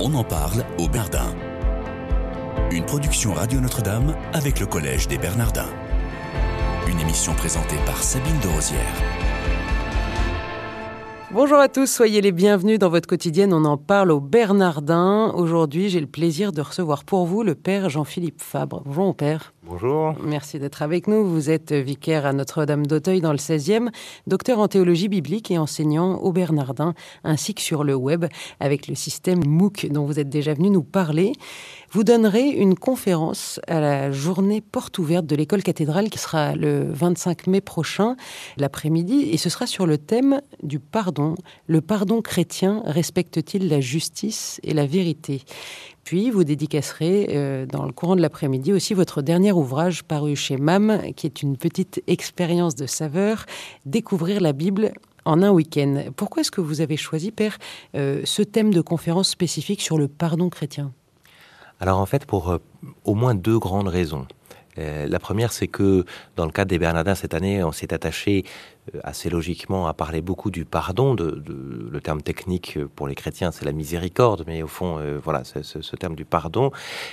On en parle au Bernardin. Une production Radio Notre-Dame avec le Collège des Bernardins. Une émission présentée par Sabine de Rosière. Bonjour à tous, soyez les bienvenus dans votre quotidienne. On en parle au Bernardin. Aujourd'hui, j'ai le plaisir de recevoir pour vous le père Jean-Philippe Fabre. Bonjour père. Merci d'être avec nous. Vous êtes vicaire à Notre-Dame d'Auteuil dans le 16e, docteur en théologie biblique et enseignant au Bernardin, ainsi que sur le web avec le système MOOC dont vous êtes déjà venu nous parler. Vous donnerez une conférence à la journée porte ouverte de l'école cathédrale qui sera le 25 mai prochain, l'après-midi, et ce sera sur le thème du pardon. Le pardon chrétien respecte-t-il la justice et la vérité? Vous dédicacerez euh, dans le courant de l'après-midi aussi votre dernier ouvrage paru chez MAM, qui est une petite expérience de saveur, Découvrir la Bible en un week-end. Pourquoi est-ce que vous avez choisi, Père, euh, ce thème de conférence spécifique sur le pardon chrétien? Alors en fait, pour euh, au moins deux grandes raisons. la première, c'est que dans le cadre des Bernardins cette année, on s'est attaché assez logiquement à parler beaucoup du pardon. Le terme technique pour les chrétiens, c'est la miséricorde, mais au fond, euh, voilà, ce, terme du pardon,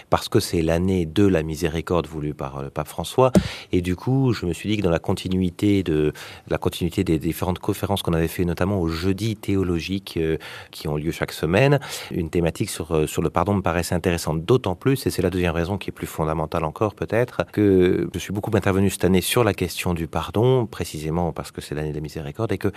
parce que c'est l'année de la miséricorde voulue par le pape François. Et du coup, je me suis dit que dans la continuité de la continuité des différentes conférences qu'on avait fait, notamment au jeudi théologique euh, qui ont lieu chaque semaine, une thématique sur sur le pardon me paraissait intéressante. D'autant plus, et c'est la deuxième raison qui est plus fondamentale encore peut-être, que je suis beaucoup intervenu cette année sur la question du pardon, précisément parce que c'est l'année de la miséricorde, et que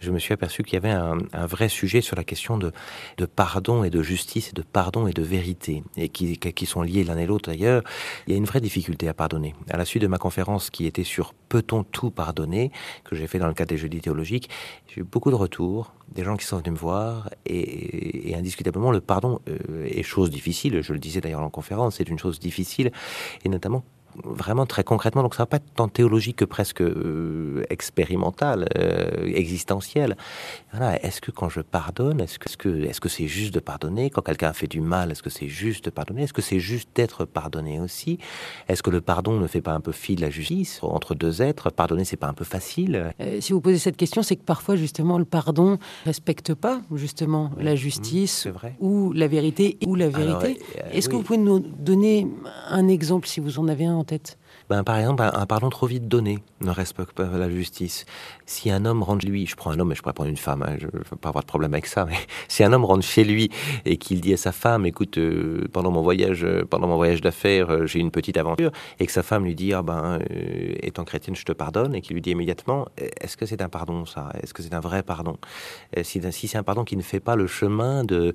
je me suis aperçu qu'il y avait un, vrai sujet sur la question de, de, pardon et de justice, de pardon et de vérité, et qui, qui sont liés l'un et l'autre d'ailleurs. Il y a une vraie difficulté à pardonner. À la suite de ma conférence qui était sur Peut-on tout pardonner, que j'ai fait dans le cadre des jeudis théologiques, j'ai eu beaucoup de retours, des gens qui sont venus me voir, et, indiscutablement, le pardon euh, est chose difficile, je le disais d'ailleurs en conférence, c'est une chose difficile, et notamment vraiment très concrètement, donc ça va pas être tant théologique que presque euh, expérimental, euh, existentiel. Voilà, est-ce que quand je pardonne, est-ce que est-ce que est-ce que c'est juste de pardonner? Quand quelqu'un a fait du mal Est-ce que c'est juste de pardonner? Est-ce que c'est juste d'être pardonné aussi? Est-ce que le pardon ne fait pas un peu fi de la justice? Entre deux êtres Pardonner, c'est pas un peu facile? Euh, Si vous posez cette question, c'est que parfois justement le pardon respecte pas justement la justice ou la vérité ou la vérité. Est-ce que vous pouvez nous donner un exemple si vous en avez un tête ben, par exemple, un, pardon trop vite donné ne respecte pas la justice. Si un homme rentre lui, je prends un homme, mais je pourrais prendre une femme, hein, je ne veux pas avoir de problème avec ça, mais si un homme rentre chez lui et qu'il dit à sa femme, écoute, euh, pendant mon voyage, euh, pendant mon voyage d'affaires, euh, j'ai une petite aventure, et que sa femme lui dit, ah ben, étant chrétienne, je te pardonne, et qu'il lui dit immédiatement, est-ce que c'est un pardon ça? Est-ce que c'est un vrai pardon? Si, si c'est un pardon qui ne fait pas le chemin de,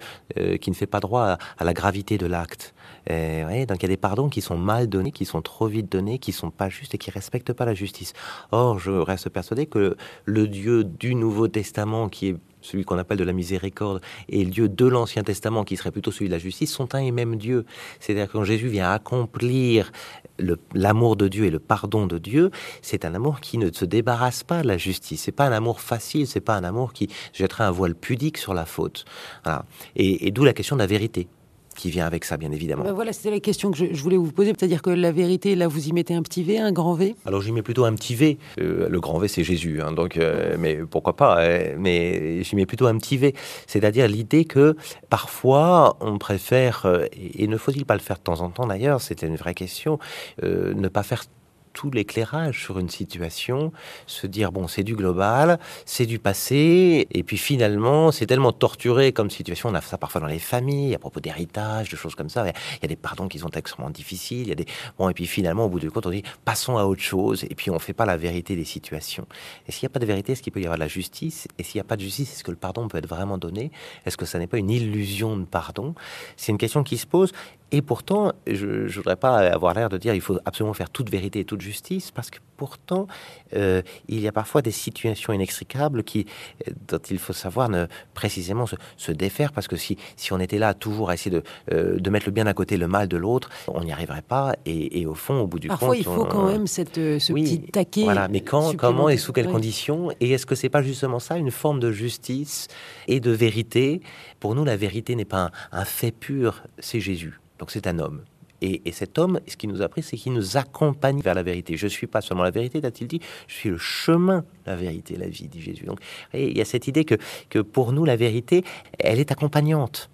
qui ne fait pas droit à, à la gravité de l'acte, donc il y a des pardons qui sont mal donnés, qui sont trop vite donnés, qui sont pas justes et qui respectent pas la justice. Or, je reste persuadé que le Dieu du Nouveau Testament, qui est celui qu'on appelle de la miséricorde, et le Dieu de l'Ancien Testament, qui serait plutôt celui de la justice, sont un et même Dieu. C'est-à-dire que quand Jésus vient accomplir l'amour de Dieu et le pardon de Dieu, c'est un amour qui ne se débarrasse pas de la justice. C'est pas un amour facile, c'est pas un amour qui jetterait un voile pudique sur la faute. et d'où la question de la vérité qui vient avec ça, bien évidemment. Ben voilà, c'était la question que je, voulais vous poser. C'est-à-dire que la vérité, là, vous y mettez un petit V, un grand V? Alors, j'y mets plutôt un petit V. Euh, le grand V, c'est Jésus. Hein, donc, euh, mais pourquoi pas hein, Mais j'y mets plutôt un petit V. C'est-à-dire l'idée que parfois, on préfère, euh, et ne faut-il pas le faire de temps en temps d'ailleurs, c'était une vraie question, ne pas faire tout l'éclairage sur une situation, se dire bon c'est du global, c'est du passé, et puis finalement c'est tellement torturé comme situation, on a ça parfois dans les familles, à propos d'héritage, de choses comme ça, il y a des pardons qui sont extrêmement difficiles, il y a des bon et puis finalement au bout du compte on dit passons à autre chose, et puis on fait pas la vérité des situations. Et s'il n'y a pas de vérité, est-ce qu'il peut y avoir de la justice? Et s'il n'y a pas de justice, est-ce que le pardon peut être vraiment donné? Est-ce que ça n'est pas une illusion de pardon? C'est une question qui se pose et pourtant, je ne voudrais pas avoir l'air de dire il faut absolument faire toute vérité et toute justice, parce que pourtant, euh, il y a parfois des situations inextricables qui, dont il faut savoir ne, précisément se, défaire, parce que si, si on était là toujours à essayer de, euh, de mettre le bien d'un côté, le mal de l'autre, on n'y arriverait pas. Et, au fond, au bout du compte... Parfois, il faut quand même cette, euh, ce petit taquet. Voilà, mais quand, comment et sous quelles conditions Et est-ce que c'est pas justement ça, une forme de justice et de vérité? Pour nous, la vérité n'est pas un fait pur, c'est Jésus. Donc c'est un homme. Et, cet homme, ce qu'il nous a appris, c'est qu'il nous accompagne vers la vérité. Je ne suis pas seulement la vérité, a-t-il dit, je suis le chemin, la vérité, la vie, dit Jésus. Donc il y a cette idée que, que pour nous, la vérité, elle est accompagnante.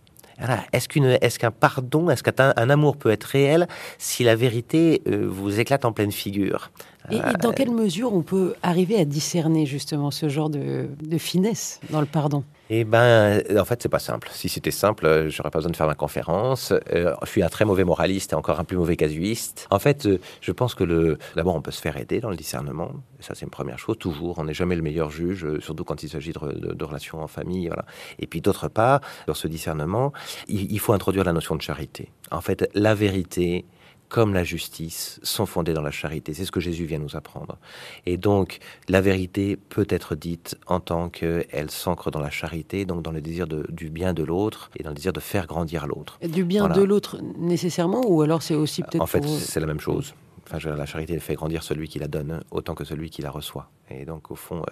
Est-ce qu'un pardon, est-ce qu'un un amour peut être réel si la vérité euh, vous éclate en pleine figure? Et, dans quelle mesure on peut arriver à discerner justement ce genre de, de finesse dans le pardon? Eh ben, en fait, c'est pas simple. Si c'était simple, euh, j'aurais pas besoin de faire ma conférence. Euh, je suis un très mauvais moraliste et encore un plus mauvais casuiste. En fait, euh, je pense que d'abord, on peut se faire aider dans le discernement. Ça, c'est une première chose. Toujours, on n'est jamais le meilleur juge, surtout quand il s'agit de, relations en famille. Voilà. Et puis, d'autre part, dans ce discernement, il faut introduire la notion de charité. En fait, la vérité, comme la justice sont fondées dans la charité. C'est ce que Jésus vient nous apprendre. Et donc, la vérité peut être dite en tant qu'elle s'ancre dans la charité, donc dans le désir du bien de l'autre et dans le désir de faire grandir l'autre. Du bien de l'autre nécessairement, ou alors c'est aussi peut-être... En fait, c'est la même chose. Enfin, la charité fait grandir celui qui la donne autant que celui qui la reçoit. Et donc, au fond,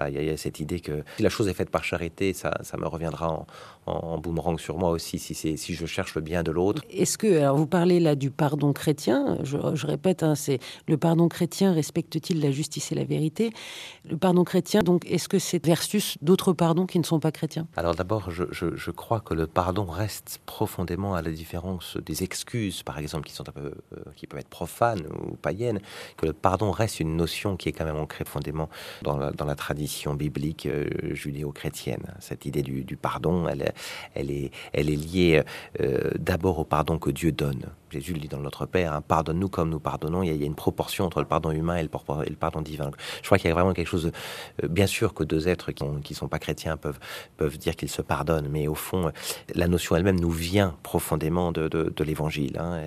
euh, il y, a cette idée que si la chose est faite par charité, ça, ça me reviendra en, en, boomerang sur moi aussi, si, si je cherche le bien de l'autre. Est-ce que, alors vous parlez là du pardon chrétien, je, répète, hein, c'est le pardon chrétien respecte-t-il la justice et la vérité? Le pardon chrétien, donc, est-ce que c'est versus d'autres pardons qui ne sont pas chrétiens? Alors d'abord, je, je, crois que le pardon reste profondément à la différence des excuses, par exemple, qui, sont un peu, euh, qui peuvent être profanes ou païennes, que le pardon reste une notion qui est quand même ancrée profondément dans la, tradition biblique euh, judéo-chrétienne. Cette idée du, pardon, elle, elle est, elle est liée euh, d'abord au pardon que Dieu donne. Jésus le dit dans Notre Père, hein, pardonne-nous comme nous pardonnons. Il y, a, une proportion entre le pardon humain et le, pardon divin. Je crois qu'il y a vraiment quelque chose. Euh, bien sûr que deux êtres qui ne sont pas chrétiens peuvent, peuvent dire qu'ils se pardonnent, mais au fond, la notion elle-même nous vient profondément de, de, l'Évangile. Hein,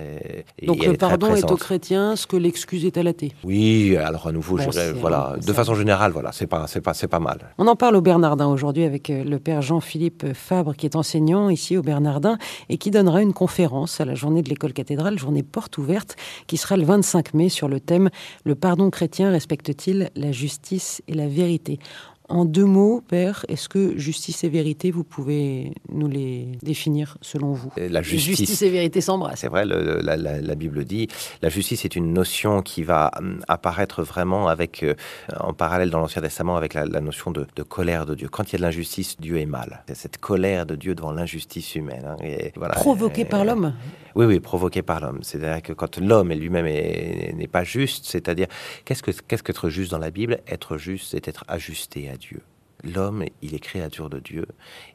Donc le pardon est, au chrétien ce que l'excuse est à l'athée. Oui, alors à nouveau, voilà, de façon générale, voilà, c'est pas, c'est pas, c'est pas mal. On en parle au Bernardin aujourd'hui avec euh, le père Jean-Philippe Fabre, qui est enseignant ici au Bernardin et qui donnera une conférence à la journée de l'école cathédrale journée porte ouverte, qui sera le 25 mai sur le thème Le pardon chrétien respecte-t-il la justice et la vérité? En deux mots, Père, est-ce que justice et vérité, vous pouvez nous les définir selon vous? La justice, et vérité s'embrassent. C'est vrai, la, Bible dit, la justice est une notion qui va hum, apparaître vraiment avec, euh, en parallèle dans l'Ancien Testament avec la, notion de, colère de Dieu. Quand il y a de l'injustice, Dieu est mal. C'est cette colère de Dieu devant l'injustice humaine. Hein, voilà, Provoquée par l'homme? Oui, oui, provoquée par l'homme. C'est-à-dire que quand l'homme lui-même n'est pas juste, c'est-à-dire, qu'est-ce que qu'est-ce qu'être juste dans la Bible? Être juste, c'est être ajusté à Dieu. L'homme, il est créature de Dieu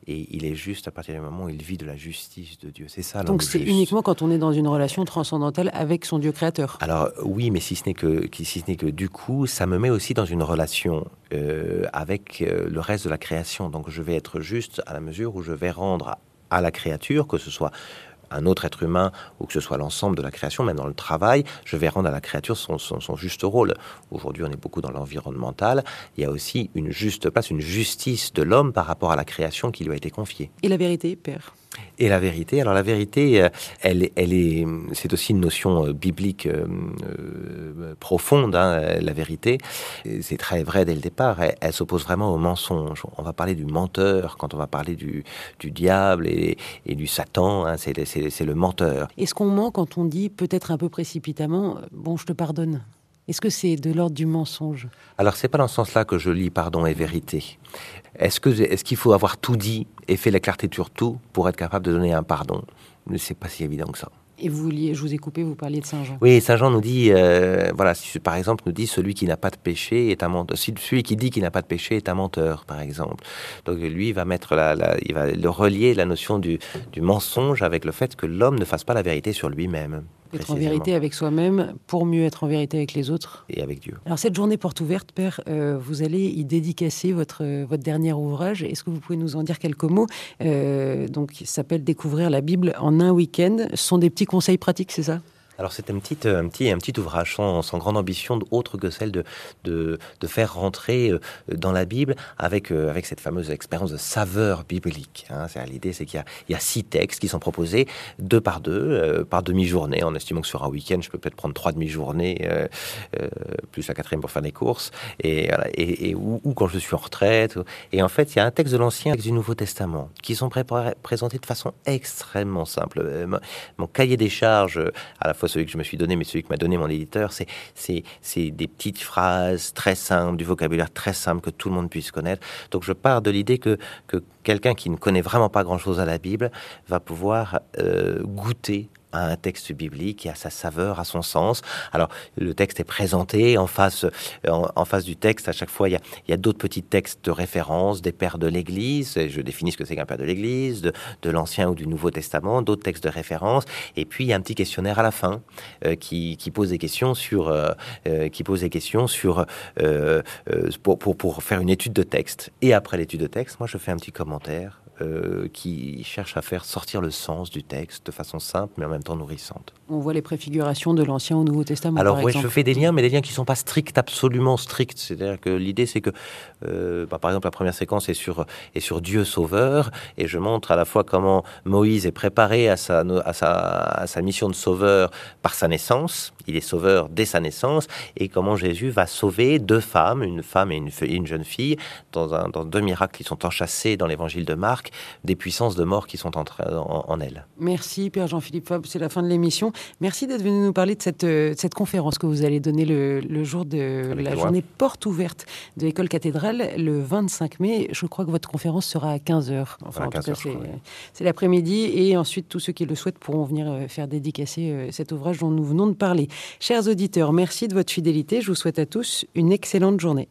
et il est juste à partir du moment où il vit de la justice de Dieu. C'est ça. Donc c'est uniquement quand on est dans une relation transcendantale avec son Dieu créateur. Alors oui, mais si ce n'est que si ce n'est que du coup, ça me met aussi dans une relation euh, avec euh, le reste de la création. Donc je vais être juste à la mesure où je vais rendre à la créature, que ce soit un autre être humain ou que ce soit l'ensemble de la création, même dans le travail, je vais rendre à la créature son, son juste rôle. Aujourd'hui, on est beaucoup dans l'environnemental. Il y a aussi une juste place, une justice de l'homme par rapport à la création qui lui a été confiée. Et la vérité, Père et la vérité, alors la vérité, euh, elle, elle est, c'est aussi une notion euh, biblique euh, profonde. Hein, la vérité, c'est très vrai dès le départ. Elle, s'oppose vraiment au mensonge. On va parler du menteur quand on va parler du, du diable et, du Satan. Hein, c'est le menteur. Est-ce qu'on ment quand on dit peut-être un peu précipitamment, bon, je te pardonne est-ce que c'est de l'ordre du mensonge? Alors, c'est pas dans ce sens-là que je lis pardon et vérité. Est-ce que est-ce qu'il faut avoir tout dit et fait la clarté sur tout pour être capable de donner un pardon? C'est pas si évident que ça. Et vous vouliez, je vous ai coupé, vous parliez de Saint Jean. Oui, Saint Jean nous dit, euh, voilà, par exemple, nous dit celui qui n'a pas de péché est un menteur. Celui qui dit qu'il n'a pas de péché est un menteur, par exemple. Donc lui, il va mettre la, il va le relier la notion du, du mensonge avec le fait que l'homme ne fasse pas la vérité sur lui-même. Être en vérité avec soi-même pour mieux être en vérité avec les autres. Et avec Dieu. Alors cette journée porte ouverte, Père, euh, vous allez y dédicacer votre, votre dernier ouvrage. Est-ce que vous pouvez nous en dire quelques mots? Euh, Donc, il s'appelle Découvrir la Bible en un week-end. Ce sont des petits conseils pratiques, c'est ça? Alors c'est un petit, un, petit, un petit ouvrage sans, grande ambition autre que celle de, de, faire rentrer euh, dans la Bible avec, euh, avec cette fameuse expérience de saveur biblique. Hein. L'idée c'est qu'il y, a six textes qui sont proposés deux par deux, euh, par demi-journée, en estimant que sur un week-end je peux peut-être prendre trois demi-journées, plus la quatrième pour faire des courses, et, et, ou, quand je suis en retraite. Et en fait il y a un texte de l'Ancien et du Nouveau Testament qui sont présentés de façon extrêmement simple. Mon cahier des charges à la fois celui que je me suis donné, mais celui que m'a donné mon éditeur, c'est des petites phrases très simples, du vocabulaire très simple que tout le monde puisse connaître. Donc je pars de l'idée que, que quelqu'un qui ne connaît vraiment pas grand-chose à la Bible va pouvoir euh, goûter à un texte biblique et à sa saveur, à son sens. Alors, le texte est présenté en face, en, face du texte. À chaque fois, il y a, d'autres petits textes de référence, des pères de l'Église. Je définis ce que c'est qu'un père de l'Église, de, l'Ancien ou du Nouveau Testament, d'autres textes de référence. Et puis, il y a un petit questionnaire à la fin euh, qui, pose des questions sur, euh, euh qui pose des questions sur euh, euh, pour, pour faire une étude de texte. Et après l'étude de texte, moi, je fais un petit commentaire euh, qui cherche à faire sortir le sens du texte de façon simple mais en même temps nourrissante. On voit les préfigurations de l'Ancien au Nouveau Testament. Alors oui, je fais des liens, mais des liens qui ne sont pas stricts, absolument stricts. C'est-à-dire que l'idée, c'est que, euh, bah, par exemple, la première séquence est sur, est sur Dieu sauveur, et je montre à la fois comment Moïse est préparé à sa, à sa, à sa mission de sauveur par sa naissance, il est sauveur dès sa naissance, et comment Jésus va sauver deux femmes, une femme et une, une jeune fille, dans, un, dans deux miracles qui sont enchâssés dans l'évangile de Marc, des puissances de mort qui sont en, en, en elles. Merci Père Jean-Philippe Fabre, c'est la fin de l'émission. Merci d'être venu nous parler de cette, de cette conférence que vous allez donner le, le jour de Avec la journée porte ouverte de l'école cathédrale le 25 mai. Je crois que votre conférence sera à 15h. Enfin, À en tout 15 cas, heures, je c'est crois, oui. c'est l'après-midi. Et ensuite, tous ceux qui le souhaitent pourront venir euh, faire dédicacer euh, cet ouvrage dont nous venons de parler. Chers auditeurs, merci de votre fidélité. Je vous souhaite à tous une excellente journée.